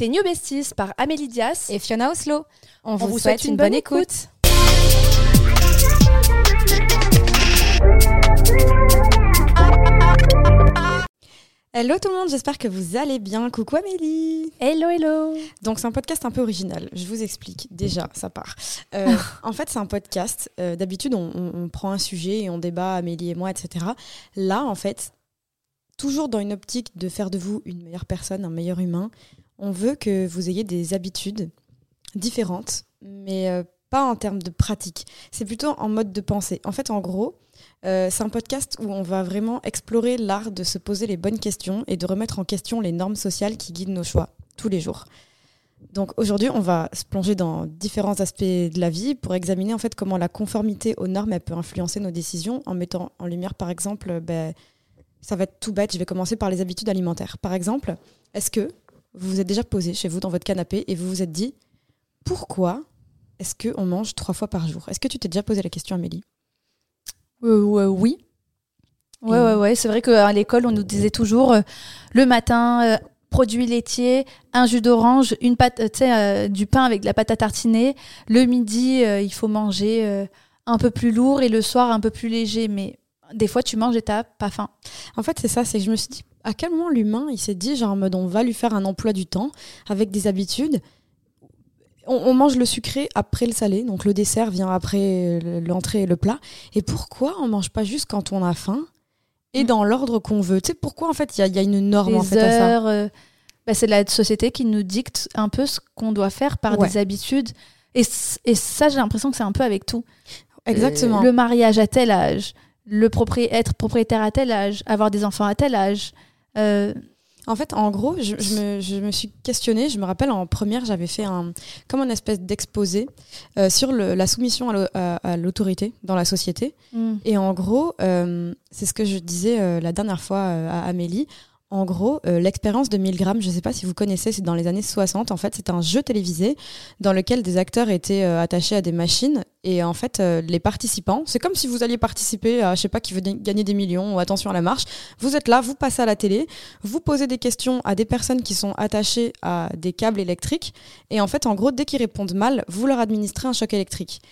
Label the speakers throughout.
Speaker 1: Tes New Besties par Amélie Dias
Speaker 2: et Fiona Oslo.
Speaker 1: On, vous, souhaite, une, bonne, écoute.
Speaker 2: Hello tout le monde, j'espère que vous allez bien. Coucou Amélie.
Speaker 1: Hello, hello.
Speaker 2: Donc c'est un podcast un peu original. Je vous explique. Déjà, ça part. Euh, en fait, c'est un podcast. Euh, d'habitude, on, on prend un sujet et on débat, Amélie et moi, etc. Là, en fait, toujours dans une optique de faire de vous une meilleure personne, un meilleur humain, on veut que vous ayez des habitudes différentes, mais euh, pas en termes de pratique. C'est plutôt en mode de pensée. En fait, en gros, euh, c'est un podcast où on va vraiment explorer l'art de se poser les bonnes questions et de remettre en question les normes sociales qui guident nos choix tous les jours. Donc aujourd'hui, on va se plonger dans différents aspects de la vie pour examiner en fait comment la conformité aux normes peut influencer nos décisions en mettant en lumière par exemple, ben, ça va être tout bête, je vais commencer par les habitudes alimentaires. Par exemple, est-ce que vous vous êtes déjà posé chez vous dans votre canapé et vous vous êtes dit pourquoi est-ce qu'on mange trois fois par jour? Est-ce que tu t'es déjà posé la question, Amélie?
Speaker 1: Euh, Oui. Ouais, ouais, ouais. C'est vrai qu'à l'école, on nous disait toujours euh, le matin, euh, produits laitiers, un jus d'orange, une pâte, du pain avec de la pâte à tartiner. Le midi, il faut manger un peu plus lourd et le soir un peu plus léger. Mais des fois, tu manges et t'as pas faim.
Speaker 2: En fait, c'est ça. C'est que je me suis dit, à quel moment l'humain, il s'est dit, genre on va lui faire un emploi du temps avec des habitudes. On, mange le sucré après le salé, donc le dessert vient après l'entrée et le plat. Et pourquoi on mange pas juste quand on a faim et mm. dans l'ordre qu'on veut? Tu sais, pourquoi en fait il y, a une norme en fait à ça?
Speaker 1: euh, bah, C'est la société qui nous dicte un peu ce qu'on doit faire par des habitudes. Et, et ça, j'ai l'impression que c'est un peu avec tout.
Speaker 2: Exactement.
Speaker 1: le mariage à tel âge, le être propriétaire à tel âge, avoir des enfants à tel âge.
Speaker 2: Euh, en fait, en gros, je, me, suis questionnée. Je me rappelle en première, j'avais fait un comme une espèce d'exposé euh, sur la soumission à l'autorité dans la société. Mm. Et en gros, euh, c'est ce que je disais la dernière fois à Amélie. En gros, euh, l'expérience de Milgram, je ne sais pas si vous connaissez, c'est dans les années 60. En fait, c'est un jeu télévisé dans lequel des acteurs étaient euh, attachés à des machines. Et en fait, euh, les participants, c'est comme si vous alliez participer à, je sais pas, qui veut gagner des millions ou attention à la marche. Vous êtes là, vous passez à la télé, vous posez des questions à des personnes qui sont attachées à des câbles électriques. Et en fait, en gros, dès qu'ils répondent mal, vous leur administrez un choc électrique.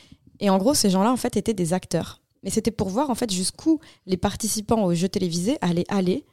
Speaker 2: Et en gros, ces gens-là, en fait, étaient des acteurs. Mais c'était pour voir, en fait, jusqu'où les participants au jeu télévisé allaient aller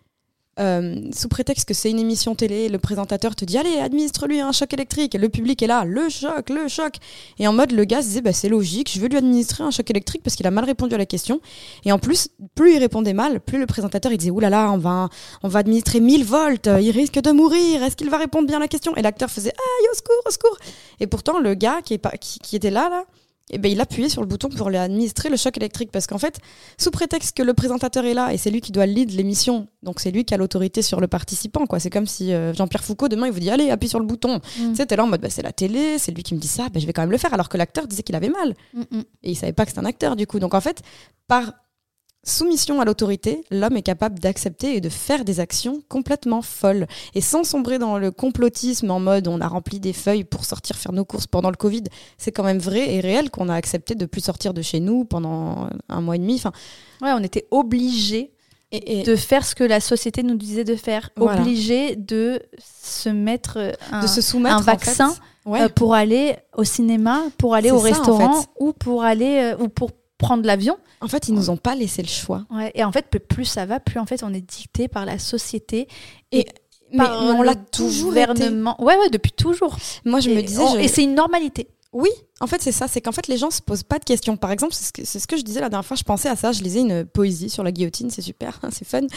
Speaker 2: euh, sous prétexte que c'est une émission télé, le présentateur te dit allez administre-lui un choc électrique. Et le public est là le choc le choc. Et en mode le gars se disait bah, c'est logique je veux lui administrer un choc électrique parce qu'il a mal répondu à la question. Et en plus plus il répondait mal plus le présentateur il disait oulala on va on va administrer 1000 volts il risque de mourir est-ce qu'il va répondre bien à la question? Et l'acteur faisait aïe au secours au secours. Et pourtant le gars qui, est pas, qui était là là eh ben, il appuyait sur le bouton pour lui administrer le choc électrique. Parce qu'en fait, sous prétexte que le présentateur est là et c'est lui qui doit lead l'émission, donc c'est lui qui a l'autorité sur le participant. quoi. C'est comme si euh, Jean-Pierre Foucault, demain, il vous dit Allez, appuie sur le bouton. Mm. Tu sais, t'es là en mode bah, C'est la télé, c'est lui qui me dit ça, bah, je vais quand même le faire. Alors que l'acteur disait qu'il avait mal. Mm, mm. Et il savait pas que c'était un acteur, du coup. Donc en fait, par soumission à l'autorité, l'homme est capable d'accepter et de faire des actions complètement folles. Et sans sombrer dans le complotisme en mode on a rempli des feuilles pour sortir faire nos courses pendant le Covid, c'est quand même vrai et réel qu'on a accepté de plus sortir de chez nous pendant un mois et demi. Enfin,
Speaker 1: ouais, on était obligés de faire ce que la société nous disait de faire, obligés de se mettre un,
Speaker 2: de se soumettre,
Speaker 1: un vaccin euh, pour aller au cinéma, pour aller au restaurant ou pour aller euh, ou pour prendre l'avion.
Speaker 2: En fait, ils nous ont pas laissé le choix.
Speaker 1: et en fait, plus ça va, plus en fait on est dicté par la société et,
Speaker 2: par on l'a toujours
Speaker 1: gouvernement. Ouais, ouais, depuis toujours.
Speaker 2: Moi, je me disais,
Speaker 1: et c'est une normalité.
Speaker 2: Oui, en fait, c'est ça. C'est qu'en fait, les gens se posent pas de questions. Par exemple, c'est ce, que, ce que je disais la dernière fois. Je pensais à ça. Je lisais une poésie sur la guillotine. C'est super, c'est fun.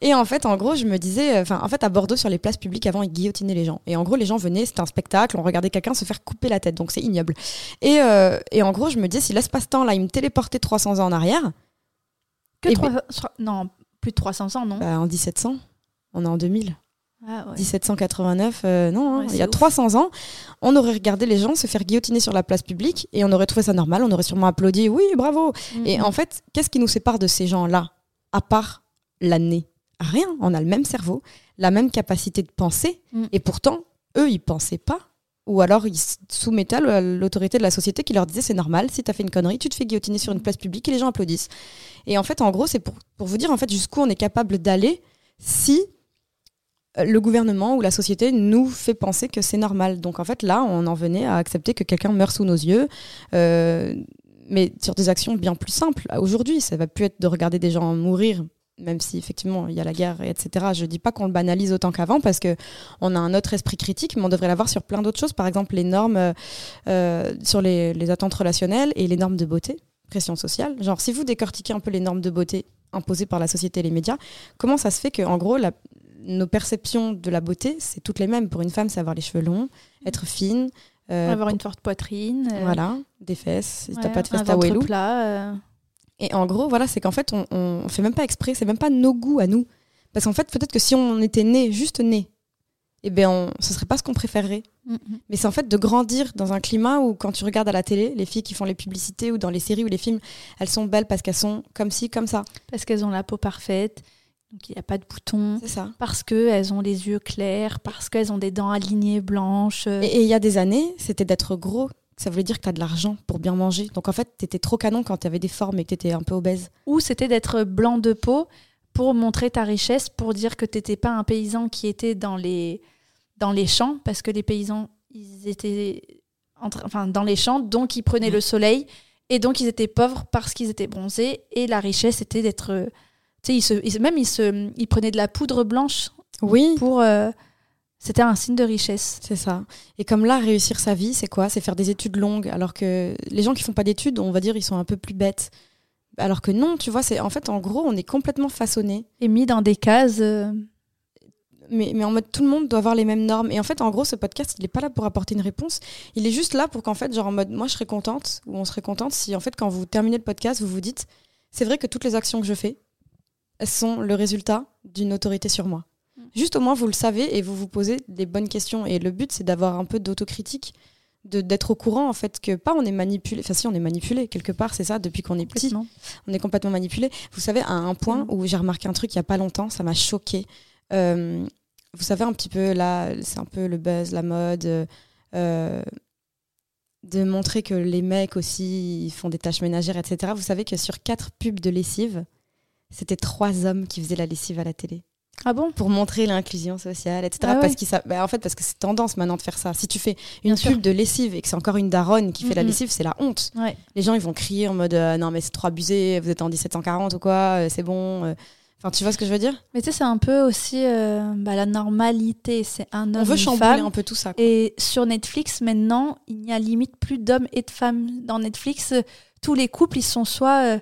Speaker 2: Et en fait, en gros, je me disais, enfin, en fait, à Bordeaux, sur les places publiques, avant, ils guillotinaient les gens. Et en gros, les gens venaient, c'était un spectacle. On regardait quelqu'un se faire couper la tête. Donc, c'est ignoble. Et, euh, et en gros, je me disais, si l'espace-temps, là, il me téléportait 300 ans en arrière.
Speaker 1: Que 300... Non, plus de 300 ans, non?
Speaker 2: Bah, En 1700. On est en 2000. 1789, ah, euh, non, hein, il y a 300 ans, on aurait regardé les gens se faire guillotiner sur la place publique et on aurait trouvé ça normal, on aurait sûrement applaudi, oui, bravo. Et en fait, qu'est-ce qui nous sépare de ces gens-là, à part l'année? Rien, on a le même cerveau, la même capacité de penser, mm. et pourtant, eux, ils pensaient pas. Ou alors ils soumettaient à l'autorité de la société qui leur disait c'est normal, si tu as fait une connerie, tu te fais guillotiner sur une place publique et les gens applaudissent. Et en fait, en gros, c'est pour, pour vous dire en fait jusqu'où on est capable d'aller si euh, le gouvernement ou la société nous fait penser que c'est normal. Donc en fait, là, on en venait à accepter que quelqu'un meurt sous nos yeux. Euh, mais sur des actions bien plus simples. Aujourd'hui, ça va plus être de regarder des gens mourir, même si effectivement il y a la guerre, etc. Je dis pas qu'on le banalise autant qu'avant parce que on a un autre esprit critique, mais on devrait l'avoir sur plein d'autres choses. Par exemple, les normes euh, sur les, attentes relationnelles et les normes de beauté, pression sociale. Genre, si vous décortiquez un peu les normes de beauté imposées par la société et les médias, comment ça se fait que, gros, la, nos perceptions de la beauté, c'est toutes les mêmes. Pour une femme, c'est avoir les cheveux longs, être fine.
Speaker 1: Euh, avoir une forte poitrine.
Speaker 2: Euh, voilà, des fesses. Si t'as pas de fesses, t'as plat. Euh. Et en gros, voilà, c'est qu'en fait, on, on fait même pas exprès, c'est même pas nos goûts à nous. Parce qu'en fait, peut-être que si on était né, juste né, eh bien, ce serait pas ce qu'on préférerait. Mm-hmm. Mais c'est en fait de grandir dans un climat où, quand tu regardes à la télé, les filles qui font les publicités ou dans les séries ou les films, elles sont belles parce qu'elles sont comme ci, comme ça.
Speaker 1: Parce qu'elles ont la peau parfaite, donc il n'y a pas de boutons.
Speaker 2: Ça.
Speaker 1: Parce qu'elles ont les yeux clairs, parce qu'elles ont des dents alignées blanches.
Speaker 2: Et il y a des années, c'était d'être gros. Ça voulait dire que tu as de l'argent pour bien manger. Donc en fait, tu étais trop canon quand tu avais des formes et que tu étais un peu obèse.
Speaker 1: Ou c'était d'être blanc de peau pour montrer ta richesse, pour dire que tu n'étais pas un paysan qui était dans les, dans les champs, parce que les paysans, ils étaient enfin, dans les champs, donc ils prenaient le soleil, et donc ils étaient pauvres parce qu'ils étaient bronzés, et la richesse était d'être tu sais, il se, même il, se, il prenait de la poudre blanche.
Speaker 2: Oui.
Speaker 1: Pour. Euh, c'était un signe de richesse.
Speaker 2: C'est ça. Et comme là, réussir sa vie, c'est quoi? C'est faire des études longues. Alors que les gens qui font pas d'études, on va dire, ils sont un peu plus bêtes. Alors que non, tu vois, c'est en fait, en gros, on est complètement façonné.
Speaker 1: Et mis dans des cases. Euh.
Speaker 2: Mais, mais, en mode tout le monde doit avoir les mêmes normes. Et en fait, en gros, ce podcast, il n'est pas là pour apporter une réponse. Il est juste là pour qu'en fait, genre en mode, moi, je serais contente, ou on serait contente si en fait, quand vous terminez le podcast, vous vous dites, c'est vrai que toutes les actions que je fais, sont le résultat d'une autorité sur moi. Mm. Juste au moins, vous le savez et vous vous posez des bonnes questions. Et le but, c'est d'avoir un peu d'autocritique, d'être au courant, en fait, que pas on est manipulé. Enfin, si, on est manipulé, quelque part, c'est ça, depuis qu'on est petit. On est complètement manipulé. Vous savez, à un point mm. où j'ai remarqué un truc il n'y a pas longtemps, ça m'a choqué. Euh, vous savez, un petit peu, là, c'est un peu le buzz, la mode. Euh, de montrer que les mecs aussi ils font des tâches ménagères, etc. Vous savez que sur quatre pubs de lessive, c'était trois hommes qui faisaient la lessive à la télé.
Speaker 1: Ah bon?
Speaker 2: Pour montrer l'inclusion sociale, etc. Ah parce bah, en fait, parce que c'est tendance maintenant de faire ça. Si tu fais une pub de lessive et que c'est encore une daronne qui fait la lessive, c'est la honte. Les gens, ils vont crier en mode euh, non, mais c'est trop abusé, vous êtes en 1740 ou quoi, euh, c'est bon. Euh. Enfin, tu vois ce que je veux dire?
Speaker 1: Mais tu sais, c'est un peu aussi bah, la normalité. C'est un homme. On
Speaker 2: veut chambouler un peu tout ça.
Speaker 1: Et sur Netflix, maintenant, il n'y a limite plus d'hommes et de femmes. Dans Netflix, tous les couples, ils sont soit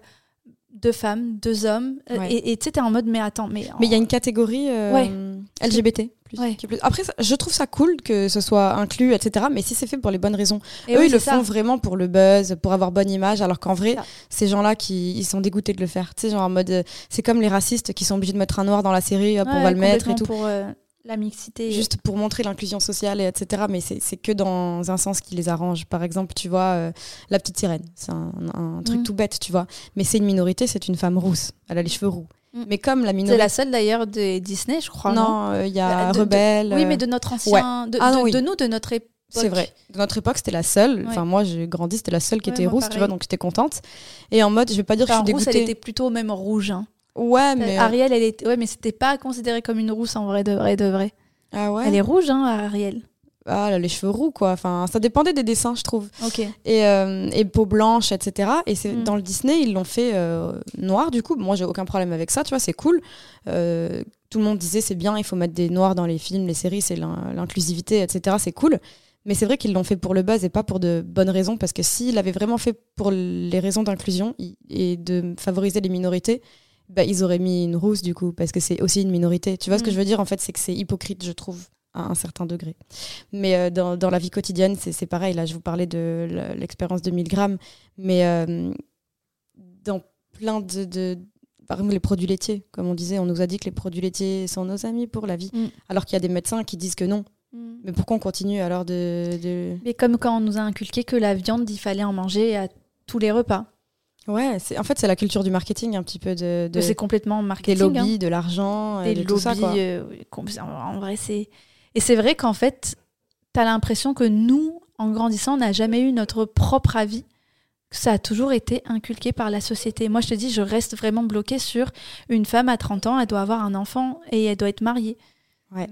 Speaker 1: deux femmes, deux hommes. Euh, et tu sais, t'es en mode, mais attends, mais.
Speaker 2: Mais il y a une catégorie euh, LGBT. Plus, Après, je trouve ça cool que ce soit inclus, etc. Mais si c'est fait pour les bonnes raisons. Et Eux, ils le font vraiment pour le buzz, pour avoir bonne image, alors qu'en vrai, ces gens-là, qui, ils sont dégoûtés de le faire. Tu sais, genre en mode. Euh, c'est comme les racistes qui sont obligés de mettre un noir dans la série, hop, on va le mettre et tout.
Speaker 1: Pour, la mixité.
Speaker 2: Juste pour montrer l'inclusion sociale, et etc. Mais c'est que dans un sens qui les arrange. Par exemple, tu vois, euh, la petite sirène, c'est un, truc mm. tout bête, tu vois. Mais c'est une minorité, c'est une femme rousse. Elle a les cheveux roux. Mm. Mais comme la minorité.
Speaker 1: C'est la seule d'ailleurs de Disney, je crois.
Speaker 2: Non, il euh, y a Rebelle.
Speaker 1: Oui, mais de notre ancien. De, ah de, nous, de notre époque.
Speaker 2: C'est vrai. De notre époque, c'était la seule. Enfin, moi, j'ai grandi, c'était la seule qui était rousse, tu vois, donc j'étais contente. Et en mode, je vais pas dire que je suis dégoûtée.
Speaker 1: Rousse, elle était plutôt même rouge. Hein.
Speaker 2: Ouais, mais.
Speaker 1: Ariel, elle était. Ouais, mais c'était pas considéré comme une rousse en vrai de vrai de vrai.
Speaker 2: Ah ouais?
Speaker 1: Elle est rouge, hein, Ariel.
Speaker 2: Ah, elle a les cheveux roux, quoi. Enfin, ça dépendait des dessins, je trouve.
Speaker 1: Ok.
Speaker 2: Et, euh, et peau blanche, etc. Et c'est mm. dans le Disney, ils l'ont fait euh, noir, du coup. Moi, j'ai aucun problème avec ça, tu vois, c'est cool. Euh, tout le monde disait, c'est bien, il faut mettre des noirs dans les films, les séries, c'est l'inclusivité, etc. C'est cool. Mais c'est vrai qu'ils l'ont fait pour le buzz et pas pour de bonnes raisons, parce que s'ils l'avaient vraiment fait pour les raisons d'inclusion et de favoriser les minorités, bah, ils auraient mis une rousse du coup, parce que c'est aussi une minorité. Tu vois ce que mm. je veux dire En fait, c'est que c'est hypocrite, je trouve, à un certain degré. Mais euh, dans, dans, la vie quotidienne, c'est pareil. Là, je vous parlais de l'expérience de 1000 grammes, mais euh, dans plein de, de, Par exemple, les produits laitiers, comme on disait, on nous a dit que les produits laitiers sont nos amis pour la vie, mm. alors qu'il y a des médecins qui disent que non. Mm. Mais pourquoi on continue alors de, de...
Speaker 1: Mais comme quand on nous a inculqué que la viande, il fallait en manger à tous les repas.
Speaker 2: Ouais, c'est en fait c'est la culture du marketing un petit peu de, de
Speaker 1: c'est complètement marketing
Speaker 2: des lobbies, hein. de l'argent,
Speaker 1: des
Speaker 2: de
Speaker 1: lobbies. Tout
Speaker 2: ça, quoi. Euh,
Speaker 1: en vrai c'est et c'est vrai qu'en fait tu as l'impression que nous en grandissant on n'a jamais eu notre propre avis, ça a toujours été inculqué par la société. Moi je te dis je reste vraiment bloquée sur une femme à 30 ans, elle doit avoir un enfant et elle doit être mariée.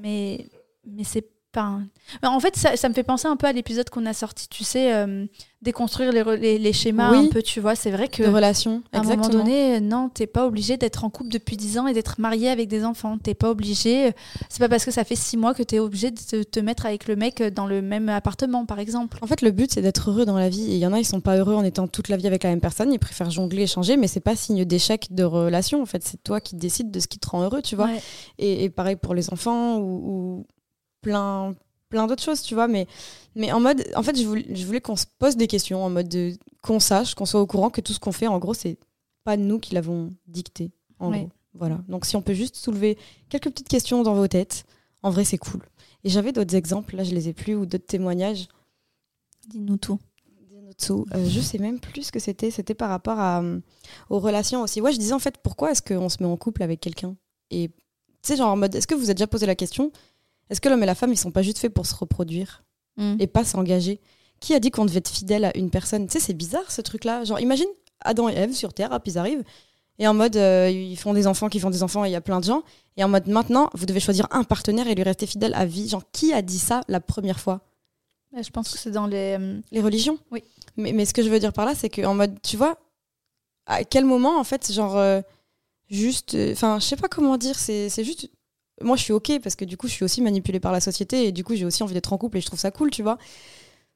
Speaker 1: Mais, mais c'est En fait, ça, ça, me fait penser un peu à l'épisode qu'on a sorti, tu sais, euh, déconstruire les, les, schémas un peu, tu vois. C'est vrai que.
Speaker 2: De relations.
Speaker 1: À un moment donné, non, t'es pas obligé d'être en couple depuis 10 ans et d'être marié avec des enfants. T'es pas obligé. C'est pas parce que ça fait 6 mois que t'es obligé de te, mettre avec le mec dans le même appartement, par exemple.
Speaker 2: En fait, le but, c'est d'être heureux dans la vie. Et il y en a, ils sont pas heureux en étant toute la vie avec la même personne. Ils préfèrent jongler, échanger, mais c'est pas signe d'échec de relation. En fait, c'est toi qui décides de ce qui te rend heureux, tu vois. Et, pareil pour les enfants ou, plein plein d'autres choses, tu vois. Mais, mais en mode, en fait, je voulais, je voulais qu'on se pose des questions, en mode de, qu'on sache, qu'on soit au courant que tout ce qu'on fait, en gros, c'est pas nous qui l'avons dicté. En gros. Voilà. Donc, si on peut juste soulever quelques petites questions dans vos têtes, en vrai, c'est cool. Et j'avais d'autres exemples, là, je les ai plus, ou d'autres témoignages.
Speaker 1: Dis-nous tout.
Speaker 2: Dis-nous tout. Euh, je sais même plus ce que c'était. C'était par rapport à, euh, aux relations aussi. Ouais, je disais en fait, pourquoi est-ce qu'on se met en couple avec quelqu'un? Et tu sais, genre en mode, est-ce que vous avez déjà posé la question? Est-ce que l'homme et la femme, ils sont pas juste faits pour se reproduire mm. et pas s'engager? Qui a dit qu'on devait être fidèle à une personne? Tu sais, c'est bizarre ce truc-là. Genre, imagine Adam et Ève sur Terre, hop, ils arrivent. Et en mode, euh, ils font des enfants qui font des enfants et il y a plein de gens. Et en mode, maintenant, vous devez choisir un partenaire et lui rester fidèle à vie. Genre, qui a dit ça la première fois?
Speaker 1: Je pense que c'est dans les... Euh,
Speaker 2: les religions?
Speaker 1: Oui.
Speaker 2: Mais, mais, ce que je veux dire par là, c'est qu'en mode, tu vois, à quel moment, en fait, genre, euh, juste... Enfin, je sais pas comment dire, c'est juste moi je suis ok parce que du coup je suis aussi manipulée par la société et du coup j'ai aussi envie d'être en couple et je trouve ça cool, tu vois.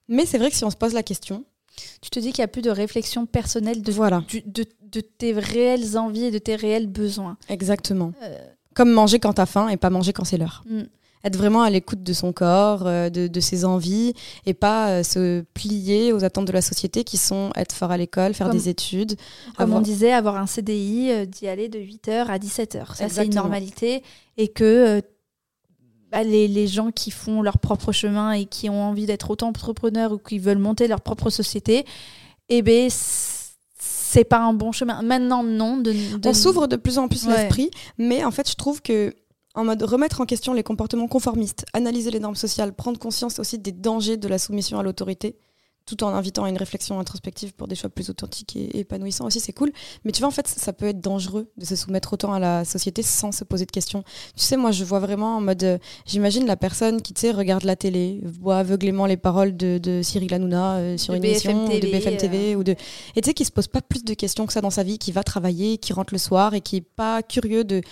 Speaker 2: Mais c'est vrai que si on se pose la question,
Speaker 1: tu te dis qu'il n'y a plus de réflexion personnelle de, voilà. de, de, tes réelles envies et de tes réels besoins.
Speaker 2: Exactement. Euh. Comme manger quand t'as faim et pas manger quand c'est l'heure. Mm être vraiment à l'écoute de son corps, euh, de, ses envies, et pas euh, se plier aux attentes de la société qui sont être fort à l'école, faire des études.
Speaker 1: Comme on disait, avoir un CDI, euh, d'y aller de 8h à 17h. Ça, c'est une normalité. Et que bah, les, les, gens qui font leur propre chemin et qui ont envie d'être autant entrepreneurs ou qui veulent monter leur propre société, eh ben c'est pas un bon chemin. Maintenant, non. De,
Speaker 2: On s'ouvre de plus en plus l'esprit, mais en fait, je trouve que en mode remettre en question les comportements conformistes, analyser les normes sociales, prendre conscience aussi des dangers de la soumission à l'autorité, tout en invitant à une réflexion introspective pour des choix plus authentiques et épanouissants aussi, c'est cool. Mais tu vois, en fait, ça peut être dangereux de se soumettre autant à la société sans se poser de questions. Tu sais, moi, je vois vraiment en mode, euh, j'imagine la personne qui, tu sais, regarde la télé, voit aveuglément les paroles de, Cyril Hanouna euh, sur une émission de BFM TV, euh. ou de, et tu sais, qui se pose pas plus de questions que ça dans sa vie, qui va travailler, qui rentre le soir et qui est pas curieux de,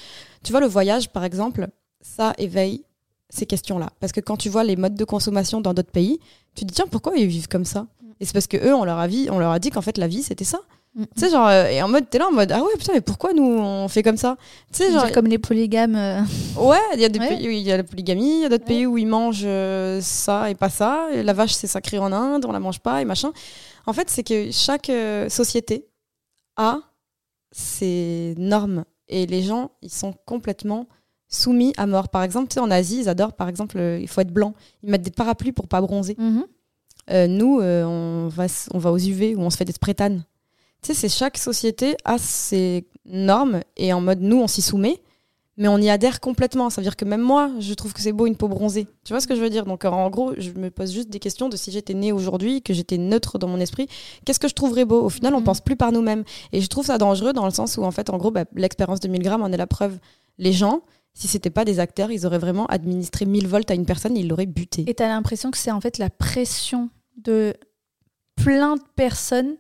Speaker 2: tu vois, le voyage, par exemple, ça éveille ces questions-là. Parce que quand tu vois les modes de consommation dans d'autres pays, tu te dis, tiens, pourquoi ils vivent comme ça Et c'est parce que eux, on leur a, vie, on leur a dit qu'en fait, la vie, c'était ça. Mm. Tu sais, genre, euh, et en mode, t'es là en mode, ah ouais, putain, mais pourquoi nous, on fait comme ça
Speaker 1: Tu sais, genre. Comme les polygames. Euh.
Speaker 2: Ouais, il y a des pays où il y a la polygamie, il y a d'autres pays où ils mangent euh, ça et pas ça. Et la vache, c'est sacré en Inde, on la mange pas et machin. En fait, c'est que chaque société a ses normes et les gens, ils sont complètement soumis à mort. Par exemple, tu sais, en Asie, ils adorent, par exemple, euh, il faut être blanc. Ils mettent des parapluies pour pas bronzer. Mhm. Euh, nous, euh, on, va, on va aux UV ou on se fait des sprétanes. Tu sais, c'est chaque société a ses normes et en mode nous, on s'y soumet mais on y adhère complètement. Ça veut dire que même moi, je trouve que c'est beau une peau bronzée. Tu vois ce que je veux dire? Donc en gros, je me pose juste des questions de si j'étais née aujourd'hui, que j'étais neutre dans mon esprit, qu'est-ce que je trouverais beau? Au final, on mhm. pense plus par nous-mêmes. Et je trouve ça dangereux dans le sens où en fait, en gros, bah, l'expérience de 1000 grammes en est la preuve. Les gens, si c'était pas des acteurs, ils auraient vraiment administré 1000 volts à une personne et ils l'auraient buté.
Speaker 1: Et tu as l'impression que c'est en fait la pression de plein de personnes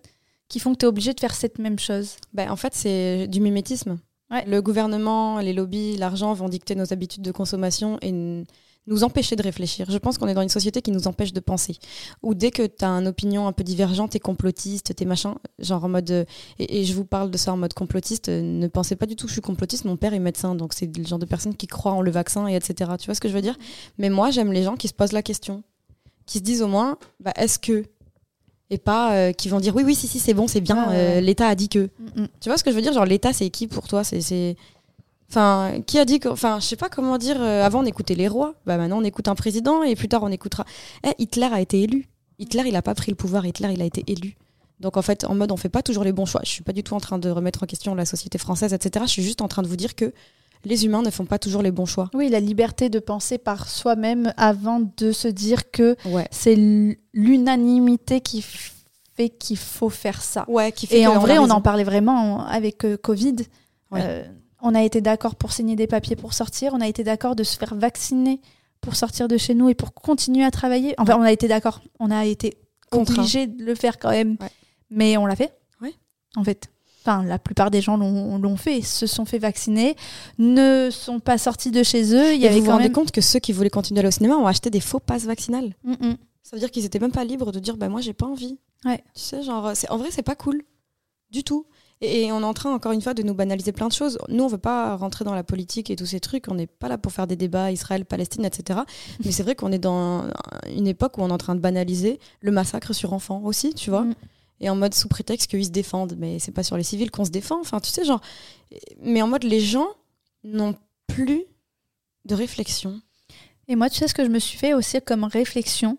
Speaker 1: qui font que tu es obligé de faire cette même chose?
Speaker 2: Ben, en fait, c'est du mimétisme. Le gouvernement, les lobbies, l'argent vont dicter nos habitudes de consommation et nous empêcher de réfléchir. Je pense qu'on est dans une société qui nous empêche de penser. Ou dès que tu as une opinion un peu divergente, t'es complotiste, t'es machin, genre en mode. Euh, et, je vous parle de ça en mode complotiste. Euh, ne pensez pas du tout que je suis complotiste. Mon père est médecin, donc c'est le genre de personne qui croit en le vaccin et etc. Tu vois ce que je veux dire? Mais moi, j'aime les gens qui se posent la question, qui se disent au moins, bah, est-ce que et pas euh, qui vont dire oui oui si si c'est bon c'est bien euh, l'État a dit que. Mm, mm. tu vois ce que je veux dire? Genre l'État c'est qui pour toi? C'est enfin qui a dit que enfin je sais pas comment dire euh, avant on écoutait les rois. Bah maintenant on écoute un président et plus tard on écoutera. Eh, Hitler a été élu. Hitler il a pas pris le pouvoir. Hitler il a été élu. Donc en fait en mode on fait pas toujours les bons choix. Je suis pas du tout en train de remettre en question la société française etc je suis juste en train de vous dire que les humains ne font pas toujours les bons choix.
Speaker 1: Oui, la liberté de penser par soi-même avant de se dire que c'est l'unanimité qui fait qu'il faut faire ça.
Speaker 2: Ouais, qui
Speaker 1: Et en vrai, on en parlait vraiment avec euh, Covid. Euh, On a été d'accord pour signer des papiers pour sortir. On a été d'accord de se faire vacciner pour sortir de chez nous et pour continuer à travailler. Enfin, on a été d'accord. On a été obligé de le faire quand même. Mais on l'a fait.
Speaker 2: Oui.
Speaker 1: En fait. Enfin, la plupart des gens l'ont fait, se sont fait vacciner, ne sont pas sortis de chez eux.
Speaker 2: Il y avait vous vous rendez compte que ceux qui voulaient continuer à aller au cinéma ont acheté des faux passes vaccinales
Speaker 1: mm, mm.
Speaker 2: Ça veut dire qu'ils étaient même pas libres de dire bah moi j'ai pas envie.
Speaker 1: Ouais.
Speaker 2: Tu sais genre en vrai c'est pas cool du tout. Et, on est en train, encore une fois, de nous banaliser plein de choses. Nous, on veut pas rentrer dans la politique et tous ces trucs. On n'est pas là pour faire des débats Israël, Palestine, etc. Mais c'est vrai qu'on est dans une époque où on est en train de banaliser le massacre sur enfants aussi, tu vois. Mm. Et en mode sous prétexte qu'ils se défendent. Mais c'est pas sur les civils qu'on se défend. Enfin, tu sais, genre. Mais en mode, les gens n'ont plus de réflexion.
Speaker 1: Et moi, tu sais ce que je me suis fait aussi comme réflexion?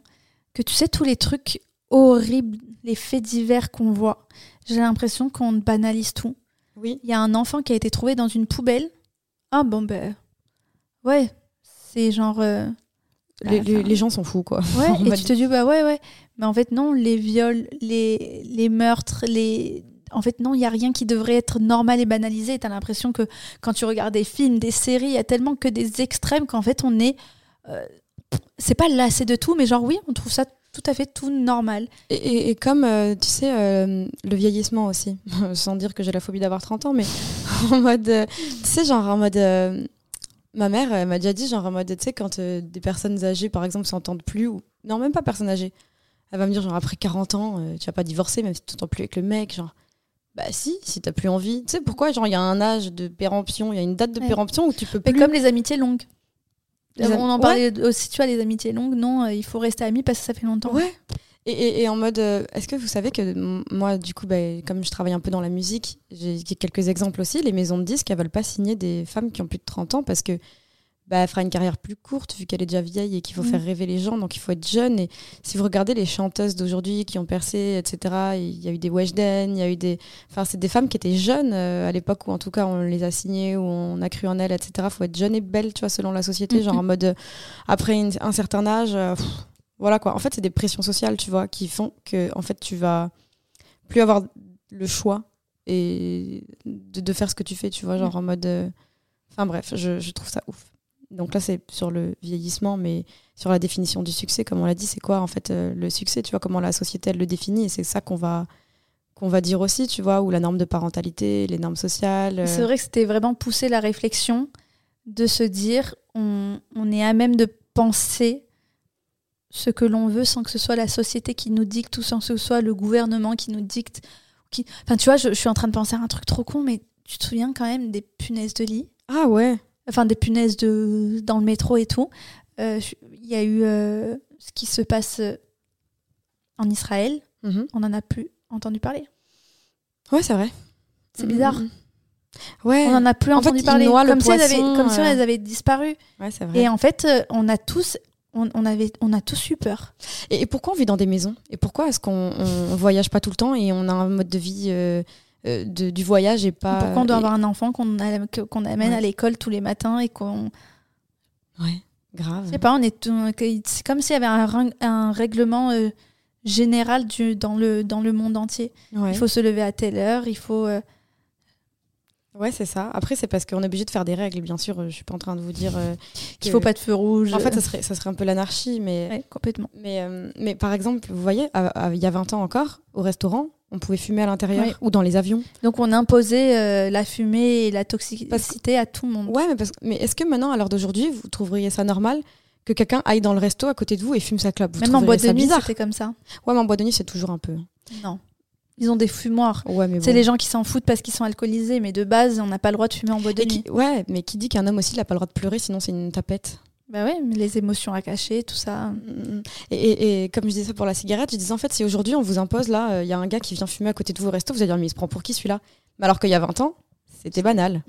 Speaker 1: Que tu sais, tous les trucs horribles, les faits divers qu'on voit j'ai l'impression qu'on banalise tout.
Speaker 2: Oui.
Speaker 1: Il y a un enfant qui a été trouvé dans une poubelle. Ah bon, ben. Ouais, c'est genre. Euh,
Speaker 2: les, gens sont fous, quoi.
Speaker 1: Ouais, et tu te dis, bah ouais, ouais. Mais en fait, non, les viols, les, les meurtres, les. En fait, non, il n'y a rien qui devrait être normal et banalisé. Tu as l'impression que quand tu regardes des films, des séries, il y a tellement que des extrêmes qu'en fait, on est. Euh, c'est pas lassé de tout, mais genre, oui, on trouve ça tout à fait tout normal.
Speaker 2: Et, comme, euh, tu sais, euh, le vieillissement aussi, sans dire que j'ai la phobie d'avoir 30 ans, mais en mode, euh, tu sais, genre en mode... ma mère, elle m'a déjà dit, genre en mode, tu sais, quand des personnes âgées, par exemple, s'entendent plus, ou... Non, même pas personnes âgées. Elle va me dire, genre, après 40 ans, tu vas pas divorcer, même si tu t'entends plus avec le mec, genre... Bah si, si t'as plus envie. Tu sais pourquoi Genre il y a un âge de péremption, il y a une date de péremption où tu peux plus.
Speaker 1: Comme les amitiés longues. On en parlait aussi, tu vois, les amitiés longues. Non, euh, il faut rester amis parce que ça fait longtemps.
Speaker 2: Ouais. Et, et, en mode, euh, est-ce que vous savez que moi, du coup, bah, comme je travaille un peu dans la musique, j'ai quelques exemples aussi. Les maisons de disques, elles veulent pas signer des femmes qui ont plus de 30 ans parce que bah, elle fera une carrière plus courte vu qu'elle est déjà vieille et qu'il faut mm. faire rêver les gens, donc il faut être jeune. Et si vous regardez les chanteuses d'aujourd'hui qui ont percé, etc., il y a eu des Weshden, il y a eu des. Enfin, c'est des femmes qui étaient jeunes euh, à l'époque où, en tout cas, on les a signées, où on a cru en elles, etc. Il faut être jeune et belle, tu vois, selon la société, genre en mode. Euh, après un certain âge, euh, voilà quoi. En fait, c'est des pressions sociales, tu vois, qui font que, en fait, tu vas plus avoir le choix et de, faire ce que tu fais, tu vois, genre en mode. Enfin bref, je trouve ça ouf. Donc là, c'est sur le vieillissement, mais sur la définition du succès, comme on l'a dit, c'est quoi en fait euh, le succès Tu vois comment la société elle le définit, et c'est ça qu'on va qu'on va dire aussi, tu vois, ou la norme de parentalité, les normes sociales.
Speaker 1: Euh. C'est vrai que c'était vraiment pousser la réflexion de se dire, on, on est à même de penser ce que l'on veut sans que ce soit la société qui nous dicte ou sans que ce soit le gouvernement qui nous dicte. Qui... Enfin, tu vois, je, je suis en train de penser à un truc trop con, mais tu te souviens quand même des punaises de lit?
Speaker 2: Ah ouais
Speaker 1: enfin des punaises de, dans le métro et tout. Euh, il y a eu euh, ce qui se passe euh, en Israël. Mhm. On n'en a plus entendu parler.
Speaker 2: Ouais, c'est vrai.
Speaker 1: C'est bizarre.
Speaker 2: Mhm. Ouais.
Speaker 1: On n'en a plus entendu parler. Comme, si elles avaient, comme si elles avaient disparu.
Speaker 2: Ouais, c'est vrai.
Speaker 1: Et en fait, on a tous on, avait, on a tous eu peur.
Speaker 2: Et, pourquoi on vit dans des maisons? Et pourquoi est-ce qu'on ne voyage pas tout le temps et on a un mode de vie euh, du voyage et pas.
Speaker 1: Pourquoi on doit avoir un enfant qu'on qu'on amène à l'école tous les matins et qu'on.
Speaker 2: Ouais, grave.
Speaker 1: C'est pas, on est, c'est comme s'il y avait un, un règlement euh, général du, dans, le, dans le monde entier. Il faut se lever à telle heure, il faut. Euh,
Speaker 2: ouais, c'est ça. Après, c'est parce qu'on est obligé de faire des règles, bien sûr. Je suis pas en train de vous dire
Speaker 1: qu'il faut pas de feu rouge.
Speaker 2: En fait, ça serait, ça serait un peu l'anarchie, mais
Speaker 1: complètement.
Speaker 2: Mais, mais par exemple, vous voyez, il y a 20 ans encore, au restaurant, on pouvait fumer à l'intérieur ou dans les avions.
Speaker 1: Donc on imposait euh, la fumée et la toxicité à tout le monde.
Speaker 2: Ouais, mais, mais est-ce que maintenant, à l'heure d'aujourd'hui, vous trouveriez ça normal que quelqu'un aille dans le resto à côté de vous et fume sa clope?
Speaker 1: Même en boîte de nuit, c'était comme ça.
Speaker 2: Ouais, mais en boîte de nuit, c'est toujours un peu.
Speaker 1: Non. Ils ont des fumoirs.
Speaker 2: Ouais, mais
Speaker 1: C'est les gens qui s'en foutent parce qu'ils sont alcoolisés, mais de base, on n'a pas le droit de fumer en boîte de nuit.
Speaker 2: Ouais, mais qui dit qu'un homme aussi, il n'a pas le droit de pleurer, sinon c'est une tapette
Speaker 1: bah ouais, mais les émotions à cacher, tout ça. Mm,
Speaker 2: mm, mm. Et, comme je disais ça pour la cigarette, je disais en fait, si aujourd'hui on vous impose là, il y a un gars qui vient fumer à côté de vous au resto, vous allez dire, mais il se prend pour qui celui-là? Mais alors qu'il y a 20 ans, c'était banal.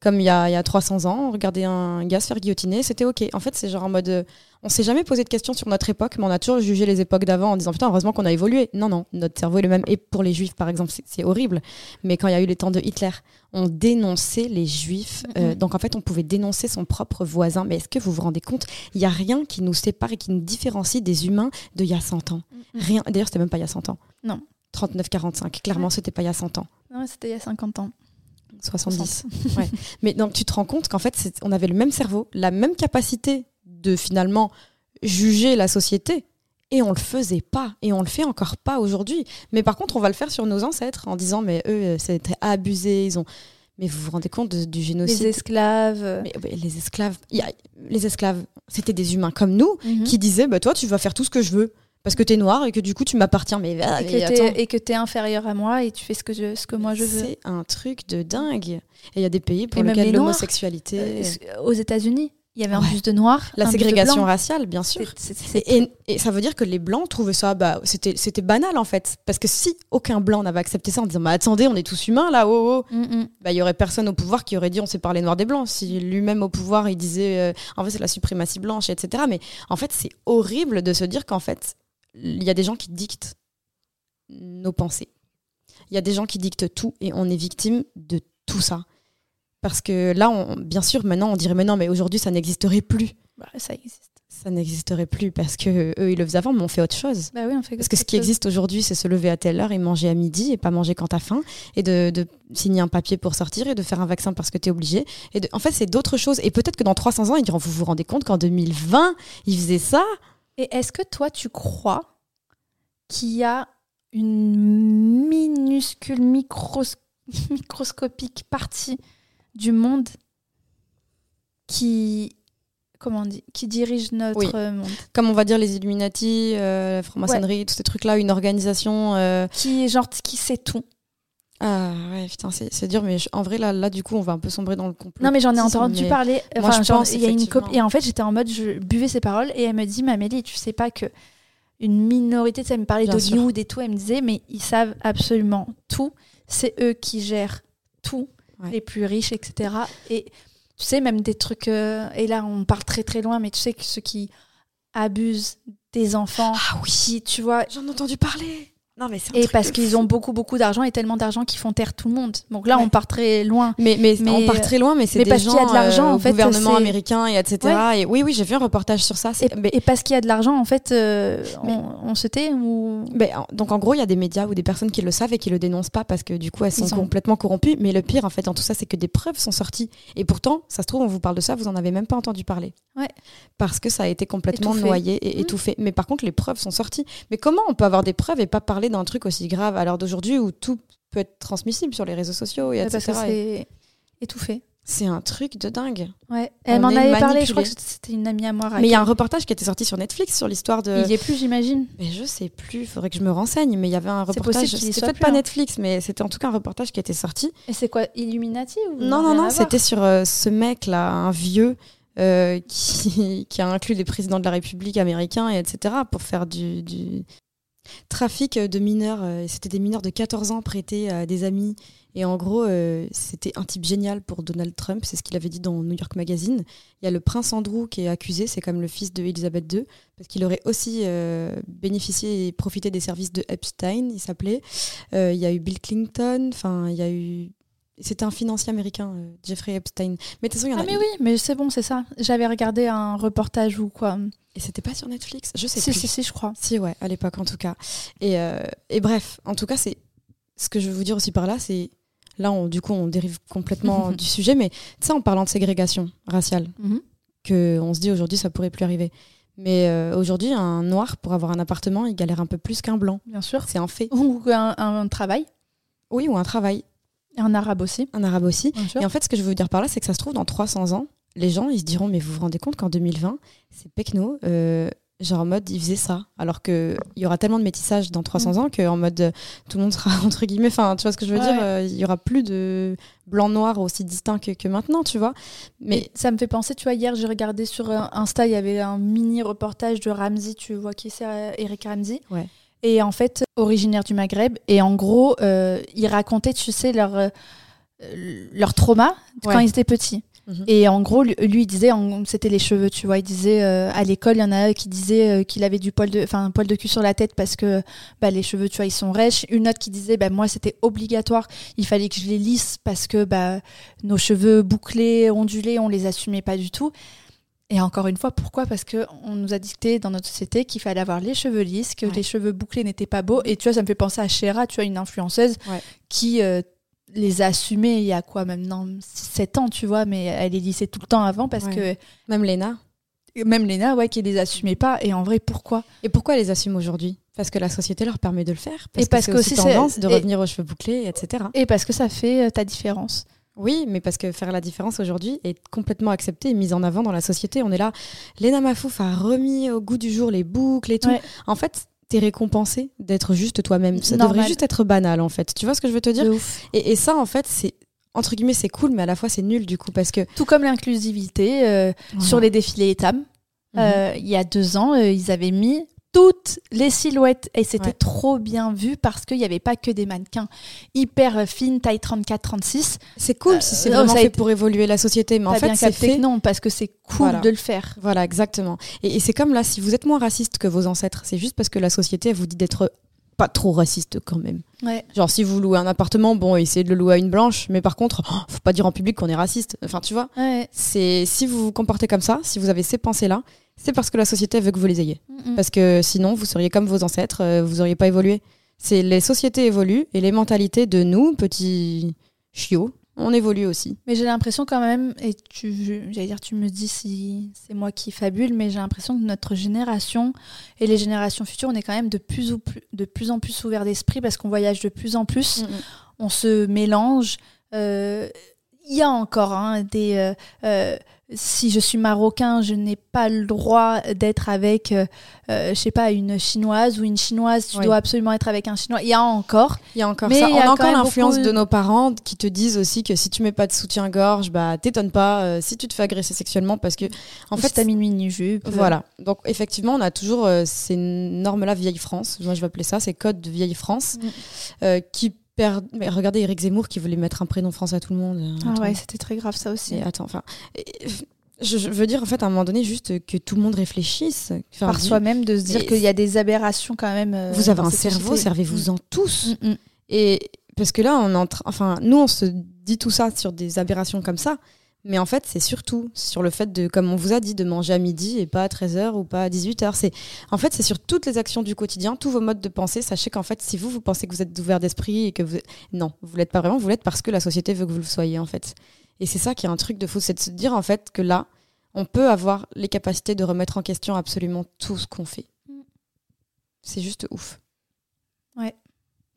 Speaker 2: Comme il y, a, il y a 300 ans, regarder un gars se faire guillotiner, c'était ok. En fait, c'est genre en mode. Euh, on s'est jamais posé de questions sur notre époque, mais on a toujours jugé les époques d'avant en disant putain, heureusement qu'on a évolué. Non, non, notre cerveau est le même. Et pour les juifs, par exemple, c'est horrible. Mais quand il y a eu les temps de Hitler, on dénonçait les juifs. Euh, donc en fait, on pouvait dénoncer son propre voisin. Mais est-ce que vous vous rendez compte Il n'y a rien qui nous sépare et qui nous différencie des humains d'il y a 100 ans? Rien. D'ailleurs, c'était même pas il y a 100 ans.
Speaker 1: Non.
Speaker 2: 39-45. Clairement, c'était pas il y a 100 ans.
Speaker 1: Non, c'était il y a 50 ans.
Speaker 2: 70. ouais. Mais donc tu te rends compte qu'en fait, on avait le même cerveau, la même capacité de finalement juger la société. Et on le faisait pas, et on le fait encore pas aujourd'hui. Mais par contre, on va le faire sur nos ancêtres en disant mais eux, c'était abusé, ils ont. Mais vous vous rendez compte du génocide?
Speaker 1: Les esclaves.
Speaker 2: Mais, les esclaves, y a, les esclaves, c'était des humains comme nous
Speaker 1: Mhm.
Speaker 2: qui disaient bah toi, tu vas faire tout ce que je veux parce que t'es noir et que du coup tu m'appartiens. Mais,
Speaker 1: et, que et que t'es inférieur à moi et tu fais ce que, je, ce que moi je veux.
Speaker 2: C'est un truc de dingue. Et il y a des pays pour lesquels l'homosexualité.
Speaker 1: Euh, aux États-Unis, il y avait un bus de noirs.
Speaker 2: La
Speaker 1: un
Speaker 2: ségrégation
Speaker 1: bus de
Speaker 2: raciale, bien sûr. Et, et, ça veut dire que les blancs trouvaient ça, bah, c'était, c'était banal en fait. Parce que si aucun blanc n'avait accepté ça en disant, bah attendez, on est tous humains là, oh, oh,
Speaker 1: Mm-mm.
Speaker 2: bah il y aurait personne au pouvoir qui aurait dit on sépare les noirs des blancs. Si lui-même au pouvoir il disait, euh, en fait c'est la suprématie blanche, etc. Mais en fait c'est horrible de se dire qu'en fait il y a des gens qui dictent nos pensées. Il y a des gens qui dictent tout et on est victime de tout ça. Parce que là, on, bien sûr, maintenant, on dirait, mais non, mais aujourd'hui, ça n'existerait plus.
Speaker 1: Bah, ça existe.
Speaker 2: Ça n'existerait plus parce que eux, ils le faisaient avant, mais on fait autre chose.
Speaker 1: Bah oui, on fait
Speaker 2: Parce que ce qui existe aujourd'hui, c'est se lever à telle heure et manger à midi et pas manger quand t'as faim et de, de, signer un papier pour sortir et de faire un vaccin parce que t'es obligé. Et de, en fait, c'est d'autres choses. Et peut-être que dans 300 ans, ils diront, vous vous rendez compte qu'en 2020, ils faisaient ça?
Speaker 1: Et est-ce que toi, tu crois qu'il y a une minuscule, micros... microscopique partie du monde qui comment on dit qui dirige notre
Speaker 2: Oui.
Speaker 1: monde?
Speaker 2: Comme on va dire les Illuminati, euh, la franc-maçonnerie, tous ces trucs-là, une organisation. euh,
Speaker 1: qui est genre qui sait tout
Speaker 2: Ah ouais, putain, c'est dur, mais je- en vrai, là, là, du coup, on va un peu sombrer dans le complot.
Speaker 1: non mais j'en ai entendu parler
Speaker 2: Moi,
Speaker 1: enfin
Speaker 2: je
Speaker 1: genre,
Speaker 2: pense,
Speaker 1: il y a une copie et en fait j'étais en mode je buvais ses paroles et elle me dit Mamélie tu sais pas que une minorité tu sais, elle me parlait
Speaker 2: Bien sûr.
Speaker 1: d'Hollywood et tout elle me disait mais ils savent absolument tout c'est eux qui gèrent tout
Speaker 2: Ouais.
Speaker 1: les plus riches etc et tu sais même des trucs euh, et là on part très très loin mais tu sais que ceux qui abusent des enfants
Speaker 2: Ah oui,
Speaker 1: qui tu vois
Speaker 2: j'en ai entendu parler. Non, mais
Speaker 1: et parce qu'ils ont beaucoup beaucoup d'argent et tellement d'argent qu'ils font taire tout le monde donc là
Speaker 2: Ouais.
Speaker 1: on part très loin
Speaker 2: Mais, mais,
Speaker 1: Mais,
Speaker 2: on part très loin, mais c'est des
Speaker 1: parce qu'il y a
Speaker 2: gens
Speaker 1: de l'argent,
Speaker 2: euh,
Speaker 1: en
Speaker 2: au
Speaker 1: fait,
Speaker 2: gouvernement américain et etc. Et oui, oui, j'ai vu un reportage sur ça.
Speaker 1: et,
Speaker 2: c'est- mais-
Speaker 1: et parce qu'il y a de l'argent en fait euh,
Speaker 2: Mais-
Speaker 1: on, on se tait ou
Speaker 2: mais, donc en gros, il y a des médias ou des personnes qui le savent et qui le dénoncent pas parce que du coup, elles sont, complètement corrompues. Mais le pire, en fait, dans tout ça, c'est que des preuves sont sorties. Et pourtant, ça se trouve, on vous parle de ça, vous en avez même pas entendu parler.
Speaker 1: Ouais.
Speaker 2: Parce que ça a été complètement
Speaker 1: Étouffé.
Speaker 2: noyé et
Speaker 1: Mm.
Speaker 2: étouffé. Mais par contre, les preuves sont sorties. Mais comment on peut avoir des preuves et pas parler d'un truc aussi grave à l'heure d'aujourd'hui où tout peut être transmissible sur les réseaux sociaux et
Speaker 1: Ouais, parce que
Speaker 2: etc.
Speaker 1: C'est étouffé
Speaker 2: C'est un truc de dingue.
Speaker 1: ouais elle m'en avait parlé je crois que c'était une amie à moi
Speaker 2: Mais il y a un reportage qui était sorti sur Netflix sur l'histoire de.
Speaker 1: il y est plus j'imagine
Speaker 2: Mais je sais plus, il faudrait que je me renseigne. Mais il y avait un reportage. C'était peut-être pas
Speaker 1: hein.
Speaker 2: Netflix, mais c'était en tout cas un reportage qui était sorti.
Speaker 1: et c'est quoi Illuminati ou
Speaker 2: Non, non, non, c'était sur euh, ce mec-là, un vieux. euh, qui, qui a inclus les présidents de la République américains, et etc., pour faire du, du trafic de mineurs. euh, C'était des mineurs de 14 ans prêtés à des amis. Et en gros, euh, c'était un type génial pour Donald Trump, c'est ce qu'il avait dit dans New York Magazine. Il y a le prince Andrew qui est accusé, c'est comme le fils de Elizabeth II, parce qu'il aurait aussi euh, bénéficié et profité des services de Epstein, il s'appelait. Il y a eu Bill Clinton, enfin, il y a eu. C'était un financier américain, euh, Jeffrey Epstein. Mais de toute façon, il y en
Speaker 1: ah
Speaker 2: a.
Speaker 1: mais oui mais c'est bon c'est ça j'avais regardé un reportage ou quoi
Speaker 2: Et c'était pas sur Netflix? Je sais
Speaker 1: si,
Speaker 2: plus.
Speaker 1: si si je crois
Speaker 2: Si, ouais, à l'époque en tout cas. Et, euh, et bref, en tout cas, c'est ce que je veux vous dire aussi par là, c'est là, on, du coup, on dérive complètement du sujet, mais tu sais, en parlant de ségrégation raciale,
Speaker 1: Mhm.
Speaker 2: que on se dit aujourd'hui, ça pourrait plus arriver. Mais euh, aujourd'hui, un noir pour avoir un appartement, il galère un peu plus qu'un blanc.
Speaker 1: bien sûr
Speaker 2: C'est un fait.
Speaker 1: ou un, un travail
Speaker 2: Oui, ou un travail,
Speaker 1: un arabe aussi
Speaker 2: un arabe aussi. Et en fait, ce que je veux vous dire par là, c'est que ça se trouve dans 300 ans, les gens, ils se diront, mais vous vous rendez compte qu'en 2020, c'est Pecno, euh, genre en mode, ils faisaient ça. Alors qu'il y aura tellement de métissage dans 300 ans qu'en mode, euh, tout le monde sera, entre guillemets, enfin, tu vois ce que je veux
Speaker 1: Ouais.
Speaker 2: dire euh, Il y aura plus de blanc-noir aussi distinct que, que maintenant, tu vois. Mais
Speaker 1: ça me fait penser, tu vois, hier j'ai regardé sur euh, Insta, il y avait un mini reportage de Ramsey, tu vois qui c'est, euh, Eric Ramsey.
Speaker 2: Ouais.
Speaker 1: Et en fait, originaire du Maghreb. Et en gros, euh, il racontait, tu sais, leur, euh, leur trauma quand ils étaient petits.
Speaker 2: Mhm.
Speaker 1: Et en gros, lui, lui, il disait, c'était les cheveux, tu vois. Il disait, euh, à l'école, il y en a un qui disait euh, qu'il avait du poil de, enfin, un poil de cul sur la tête parce que bah, les cheveux, tu vois, ils sont rêches. Une autre qui disait, bah, moi, c'était obligatoire. Il fallait que je les lisse parce que bah, nos cheveux bouclés, ondulés, on les assumait pas du tout. Et encore une fois, pourquoi? Parce que on nous a dicté dans notre société qu'il fallait avoir les cheveux lisses, que
Speaker 2: Ouais.
Speaker 1: les cheveux bouclés n'étaient pas beaux. Et tu vois, ça me fait penser à Shera, tu vois, une influenceuse
Speaker 2: Ouais.
Speaker 1: qui, euh, les assumer il y a quoi maintenant 7 ans, tu vois, mais elle les disait tout le temps avant parce que.
Speaker 2: Même Léna
Speaker 1: Même Léna, ouais, qui les assumait pas. Et en vrai, pourquoi?
Speaker 2: Et pourquoi elle les assume aujourd'hui? Parce que la société leur permet de le faire. Parce et parce que, c'est tendance de revenir aux cheveux bouclés, etc.
Speaker 1: Et parce que ça fait euh, ta différence.
Speaker 2: Oui, mais parce que faire la différence aujourd'hui est complètement accepté et mis en avant dans la société. On est là. Léna Mafouf a remis au goût du jour les boucles et tout. En fait, t'es récompensé d'être juste toi-même. Ça devrait juste être banal en fait. Tu vois ce que je veux te dire et, ça en fait c'est entre guillemets c'est cool mais à la fois c'est nul du coup parce que
Speaker 1: tout comme l'inclusivité euh, sur les défilés ETAM. Mhm. Euh, il y a deux ans, euh, ils avaient mis toutes les silhouettes et c'était trop bien vu parce qu'il n'y avait pas que des mannequins hyper fines, taille 34-36.
Speaker 2: C'est cool si c'est euh, vraiment fait pour évoluer la société, mais en fait c'est fait
Speaker 1: non parce que c'est cool de le faire.
Speaker 2: Voilà, exactement. Et, c'est comme là, si vous êtes moins raciste que vos ancêtres, c'est juste parce que la société vous dit d'être pas trop raciste quand même. Genre si vous louez un appartement, bon, essayez de le louer à une blanche, mais par contre, oh, faut pas dire en public qu'on est raciste. Enfin, tu vois. C'est si vous vous comportez comme ça, si vous avez ces pensées là, c'est parce que la société veut que vous les ayez. Parce que sinon, vous seriez comme vos ancêtres, euh, vous n'auriez pas évolué. C'est les sociétés évoluent et les mentalités de nous, petits chiots, on évolue aussi.
Speaker 1: Mais j'ai l'impression quand même, et tu, j'allais dire, tu me dis si c'est moi qui fabule, mais j'ai l'impression que notre génération et les générations futures, on est quand même de plus, ou plus, de plus en plus ouvert d'esprit parce qu'on voyage de plus en plus, on se mélange. Euh, il y a encore hein, des euh, si je suis marocain, je n'ai pas le droit d'être avec, euh, euh, je sais pas, une chinoise ou une chinoise. Tu dois absolument être avec un chinois. Il y a encore.
Speaker 2: Il y a encore ça. On a, encore l'influence de nos parents qui te disent aussi que si tu mets pas de soutien-gorge, bah t'étonnes pas. Euh, si tu te fais agresser sexuellement, parce que
Speaker 1: en fait, t'as mis une mini-jupe.
Speaker 2: Voilà. Donc effectivement, on a toujours ces normes-là vieille France. Moi, je vais appeler ça, ces codes de vieille France, mm. qui mais regardez Eric Zemmour qui voulait mettre un prénom français à tout le monde.
Speaker 1: Ah ouais, c'était très grave ça aussi.
Speaker 2: attends, enfin, je veux dire en fait à un moment donné juste que tout le monde réfléchisse
Speaker 1: par soi-même, de se dire qu'il y a des aberrations quand même. Euh,
Speaker 2: vous avez un cerveau, servez-vous-en mm. tous. Mm, mm. Et parce que là, on entre, enfin, nous on se dit tout ça sur des aberrations comme ça, mais en fait, c'est surtout sur le fait de, comme on vous a dit, de manger à midi et pas à 13h ou pas à 18h. C'est, en fait, c'est sur toutes les actions du quotidien, tous vos modes de pensée. Sachez qu'en fait, si vous, vous pensez que vous êtes ouvert d'esprit et que vous. Non, vous l'êtes pas vraiment, vous l'êtes parce que la société veut que vous le soyez, en fait. Et c'est ça qui est un truc de fou, c'est de se dire, en fait, que là, on peut avoir les capacités de remettre en question absolument tout ce qu'on fait. Mm. C'est juste ouf.
Speaker 1: Ouais.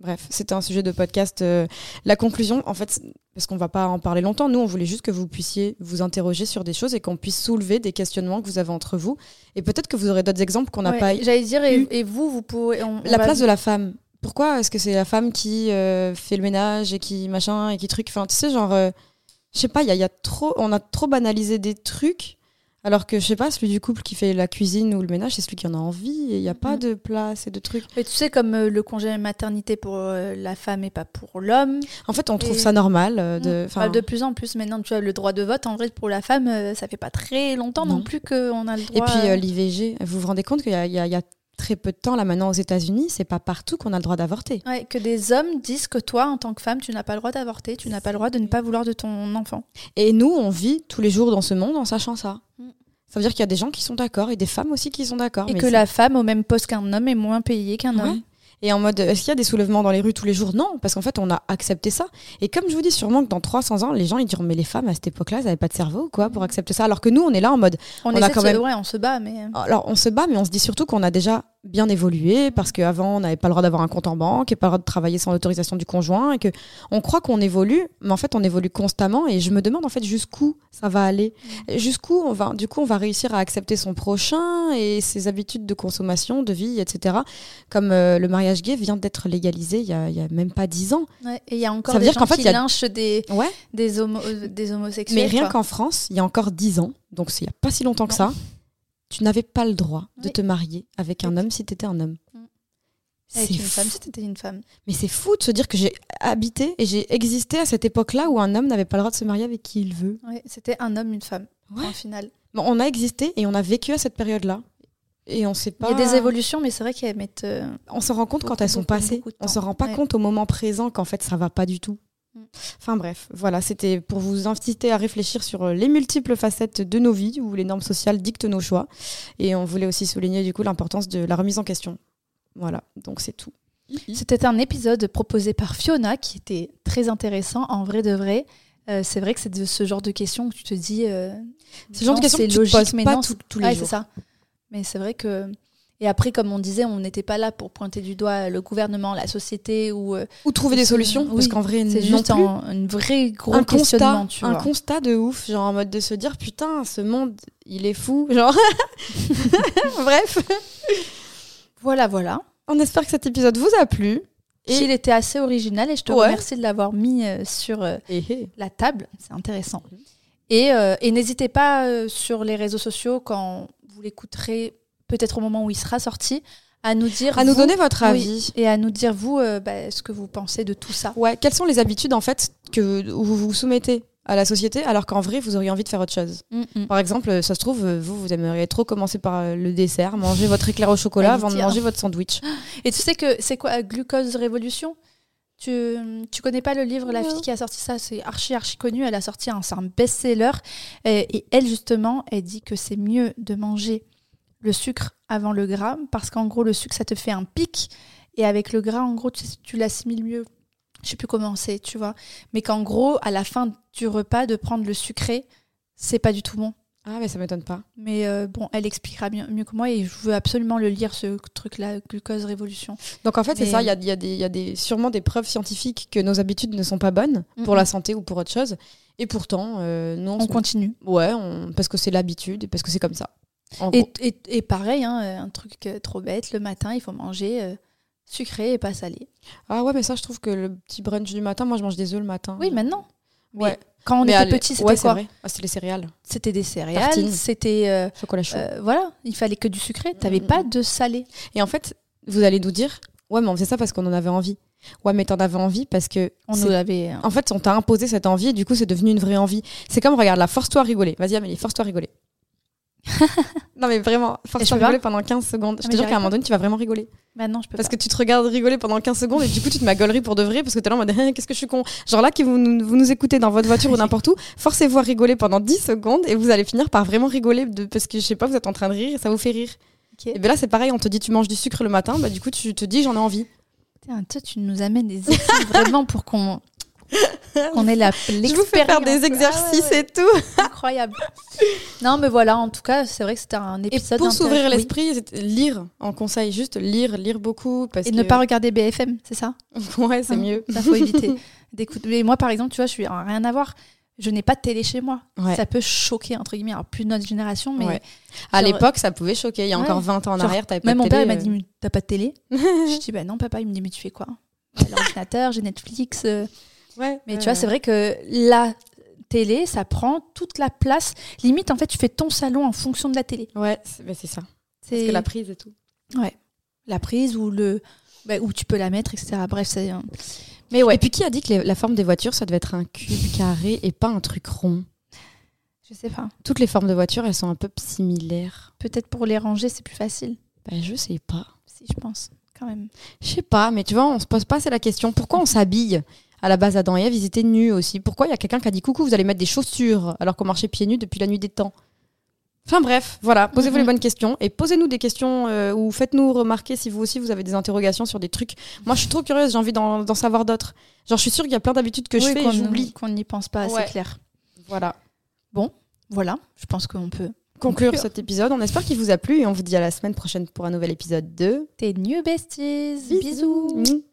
Speaker 2: Bref, c'était un sujet de podcast. Euh, la conclusion, en fait, parce qu'on va pas en parler longtemps, nous, on voulait juste que vous puissiez vous interroger sur des choses et qu'on puisse soulever des questionnements que vous avez entre vous. Et peut-être que vous aurez d'autres exemples qu'on n'a pas
Speaker 1: J'allais dire, et, vous, vous pouvez.
Speaker 2: la place de la femme. Pourquoi est-ce que c'est la femme qui euh, fait le ménage et qui machin et qui truc? Enfin, tu sais, genre, euh, je sais pas, il y y a, trop, on a trop banalisé des trucs alors que je sais pas, celui du couple qui fait la cuisine ou le ménage, c'est celui qui en a envie et il n'y a pas mm. de place et de trucs.
Speaker 1: Mais tu sais, comme euh, le congé maternité pour euh, la femme et pas pour l'homme.
Speaker 2: En fait, on trouve ça normal. Euh, de,
Speaker 1: mm. de plus en plus maintenant, tu as le droit de vote. En vrai, pour la femme, ça fait pas très longtemps non, plus qu'on a le droit.
Speaker 2: Et puis l'IVG, vous vous rendez compte qu'il y, y a, très peu de temps là maintenant aux États-Unis, c'est pas partout qu'on a le droit d'avorter.
Speaker 1: Ouais, que des hommes disent que toi, en tant que femme, tu n'as pas le droit d'avorter, tu n'as pas le droit de ne pas vouloir de ton enfant.
Speaker 2: Et nous, on vit tous les jours dans ce monde en sachant ça. Mm. Ça veut dire qu'il y a des gens qui sont d'accord et des femmes aussi qui sont d'accord.
Speaker 1: Et que la femme au même poste qu'un homme est moins payée qu'un homme.
Speaker 2: Et en mode, est-ce qu'il y a des soulèvements dans les rues tous les jours? Non, parce qu'en fait, on a accepté ça. Et comme je vous dis, sûrement que dans 300 ans, les gens ils diront, mais les femmes à cette époque-là, elles n'avaient pas de cerveau, quoi, pour accepter ça? Alors que nous, on est là en mode,
Speaker 1: on, a quand même, ouais, on se bat, mais.
Speaker 2: Alors, on se bat, mais on se dit surtout qu'on a déjà bien évolué parce qu'avant on n'avait pas le droit d'avoir un compte en banque et pas le droit de travailler sans l'autorisation du conjoint et que on croit qu'on évolue mais en fait on évolue constamment et je me demande en fait jusqu'où ça va aller. Jusqu'où on va du coup on va réussir à accepter son prochain et ses habitudes de consommation de vie etc comme euh, le mariage gay vient d'être légalisé il y, a, y a, même pas dix ans.
Speaker 1: Et il y a encore des gens qui lynchent des, des, euh, des homosexuels
Speaker 2: mais rien qu'en France il y a encore dix ans donc il n'y a pas si longtemps que ça tu n'avais pas le droit de te marier avec un homme si tu étais un homme. Mm.
Speaker 1: Avec une femme si tu une femme.
Speaker 2: Mais c'est fou de se dire que j'ai habité et j'ai existé à cette époque-là où un homme n'avait pas le droit de se marier avec qui il veut.
Speaker 1: c'était un homme, une femme, ouais. en final.
Speaker 2: Bon, on a existé et on a vécu à cette période-là. Et on sait pas.
Speaker 1: Il y a des évolutions, mais c'est vrai qu'elles mettent. Euh,
Speaker 2: on se rend compte quand elles sont passées. On se rend pas compte au moment présent qu'en fait ça va pas du tout. Enfin bref, voilà, c'était pour vous inciter à réfléchir sur euh, les multiples facettes de nos vies où les normes sociales dictent nos choix. Et on voulait aussi souligner du coup l'importance de la remise en question. Voilà, donc c'est tout.
Speaker 1: C'était un épisode proposé par Fiona qui était très intéressant, en vrai de vrai. Euh, c'est vrai que c'est de ce genre de questions que tu te dis. Euh,
Speaker 2: le genre de questions que tu logique, te poses mais pas non, tous les jours.
Speaker 1: c'est ça. Mais c'est vrai que. Et après, comme on disait, on n'était pas là pour pointer du doigt le gouvernement, la société ou. Euh,
Speaker 2: ou trouver des solutions. parce qu'en vrai,
Speaker 1: c'est juste un, vrai gros un constat, tu
Speaker 2: Un constat de ouf, genre en mode de se dire putain, ce monde, il est fou. Genre. Bref.
Speaker 1: Voilà, voilà.
Speaker 2: On espère que cet épisode vous a plu.
Speaker 1: Et... Il était assez original et je te remercie de l'avoir mis euh, sur euh, eh, eh. la table. C'est intéressant. Et, euh, et n'hésitez pas sur les réseaux sociaux quand vous l'écouterez, peut-être au moment où il sera sorti, à nous dire
Speaker 2: à nous donner votre avis
Speaker 1: et à nous dire vous bah, ce que vous pensez de tout ça.
Speaker 2: Ouais, quelles sont les habitudes en fait que vous vous soumettez à la société, alors qu'en vrai, vous auriez envie de faire autre chose? Mm, mm. Par exemple, ça se trouve, vous, vous aimeriez trop commencer par euh, le dessert, manger votre éclair au chocolat avant de manger votre sandwich.
Speaker 1: Et tu sais que c'est quoi Glucose Révolution? Tu, tu connais pas le livre La fille qui a sorti ça C'est archi, archi connu. Elle a sorti un, un best-seller. Et, et, elle, justement, elle dit que c'est mieux de manger le sucre avant le gras, parce qu'en gros, le sucre, ça te fait un pic. Et avec le gras, en gros, tu, tu l'assimiles mieux je sais plus comment c'est, tu vois. Mais qu'en gros, à la fin du repas, de prendre le sucré, c'est pas du tout bon.
Speaker 2: Ah, mais ça m'étonne pas.
Speaker 1: Mais euh, bon, elle expliquera mieux, mieux, que moi et je veux absolument le lire, ce truc-là, Glucose Révolution.
Speaker 2: Donc en fait, c'est ça, il y a, y, a y a, des, sûrement des preuves scientifiques que nos habitudes ne sont pas bonnes pour la santé ou pour autre chose. Et pourtant, euh, non.
Speaker 1: On, continue.
Speaker 2: Ouais, parce que c'est l'habitude et parce que c'est comme ça.
Speaker 1: Et, et, et, pareil, hein, un truc trop bête, le matin, il faut manger. Euh, sucré et pas salé.
Speaker 2: Ah ouais, mais ça, je trouve que le petit brunch du matin, moi, je mange des œufs le matin.
Speaker 1: Oui, maintenant. ouais. Quand on était petit, c'était quoi
Speaker 2: ah, C'était les céréales.
Speaker 1: C'était des céréales, c'était euh,
Speaker 2: chocolat chaud.
Speaker 1: Euh, voilà, il fallait que du sucré. T'avais mm, pas mm. de salé.
Speaker 2: Et en fait, vous allez nous dire, ouais, mais on faisait ça parce qu'on en avait envie. Ouais, mais t'en avais envie parce que.
Speaker 1: On nous avait.
Speaker 2: En fait, on t'a imposé cette envie et du coup, c'est devenu une vraie envie. C'est comme, regarde, la force-toi à rigoler. Vas-y, Amélie, force-toi à rigoler. non, mais vraiment, force-toi à rigoler pendant 15 secondes. Je te jure qu'à un moment donné, tu vas vraiment rigoler.
Speaker 1: Bah non, je peux
Speaker 2: Parce que tu te regardes rigoler pendant 15 secondes et du coup, tu te m'agoleries pour de vrai parce que t'es là en mode hein, qu'est-ce que je suis con. Genre là, que vous, vous nous écoutez dans votre voiture ou n'importe où, forcez-vous à rigoler pendant 10 secondes et vous allez finir par vraiment rigoler de, parce que je sais pas, vous êtes en train de rire et ça vous fait rire. Et ben là, c'est pareil, on te dit tu manges du sucre le matin, bah du coup, tu te dis j'en ai envie.
Speaker 1: toi, tu nous amènes des vraiment pour qu'on on est là.
Speaker 2: Je vous fais faire des ah exercices et tout.
Speaker 1: Incroyable. Non, mais voilà, en tout cas, c'est vrai que c'était un épisode.
Speaker 2: Et pour s'ouvrir l'esprit, lire en conseil, juste lire, lire beaucoup. Parce
Speaker 1: et ne pas regarder BFM, c'est ça?
Speaker 2: Ouais, c'est hein, mieux.
Speaker 1: Ça faut éviter. Mais moi, par exemple, tu vois, je suis rien à voir. Je n'ai pas de télé chez moi. Ça peut choquer, entre guillemets. Alors, plus notre génération, mais.
Speaker 2: À l'époque, ça pouvait choquer. Il y a encore 20 ans en arrière, t'avais pas
Speaker 1: de
Speaker 2: télé.
Speaker 1: Même mon père, il m'a dit T'as pas de télé? Je dis Bah non, papa. Il me dit Mais tu fais quoi? J'ai l'ordinateur, j'ai Netflix. Euh,
Speaker 2: Ouais,
Speaker 1: mais tu vois, c'est vrai que la télé, ça prend toute la place. Limite, en fait, tu fais ton salon en fonction de la télé.
Speaker 2: Ouais, c'est ça. Parce que la prise et tout.
Speaker 1: Ouais. La prise ou le. Bah, où tu peux la mettre, etc. Bref, c'est.
Speaker 2: Mais ouais. Et puis, qui a dit que la forme des voitures, ça devait être un cube carré et pas un truc rond?
Speaker 1: Je sais pas.
Speaker 2: Toutes les formes de voitures, elles sont un peu similaires.
Speaker 1: Peut-être pour les ranger, c'est plus facile.
Speaker 2: Ben, je sais pas.
Speaker 1: Si, je pense. Quand même.
Speaker 2: Je sais pas, mais tu vois, on se pose pas c'est la question. Pourquoi on s'habille? À la base, Adam et Ève, ils étaient nus aussi. Pourquoi il y a quelqu'un qui a dit coucou, vous allez mettre des chaussures alors qu'on marchait pieds nus depuis la nuit des temps? Enfin bref, voilà, posez-vous les bonnes questions et posez-nous des questions euh, ou faites-nous remarquer si vous aussi vous avez des interrogations sur des trucs. Moi je suis trop curieuse, j'ai envie d'en savoir d'autres. Genre je suis sûre qu'il y a plein d'habitudes que je fais et j'oublie.
Speaker 1: Qu'on n'y pense pas, c'est clair.
Speaker 2: Voilà.
Speaker 1: Bon, voilà, je pense qu'on peut
Speaker 2: conclure, cet épisode. On espère qu'il vous a plu et on vous dit à la semaine prochaine pour un nouvel épisode de
Speaker 1: Tes New Besties. Bisous.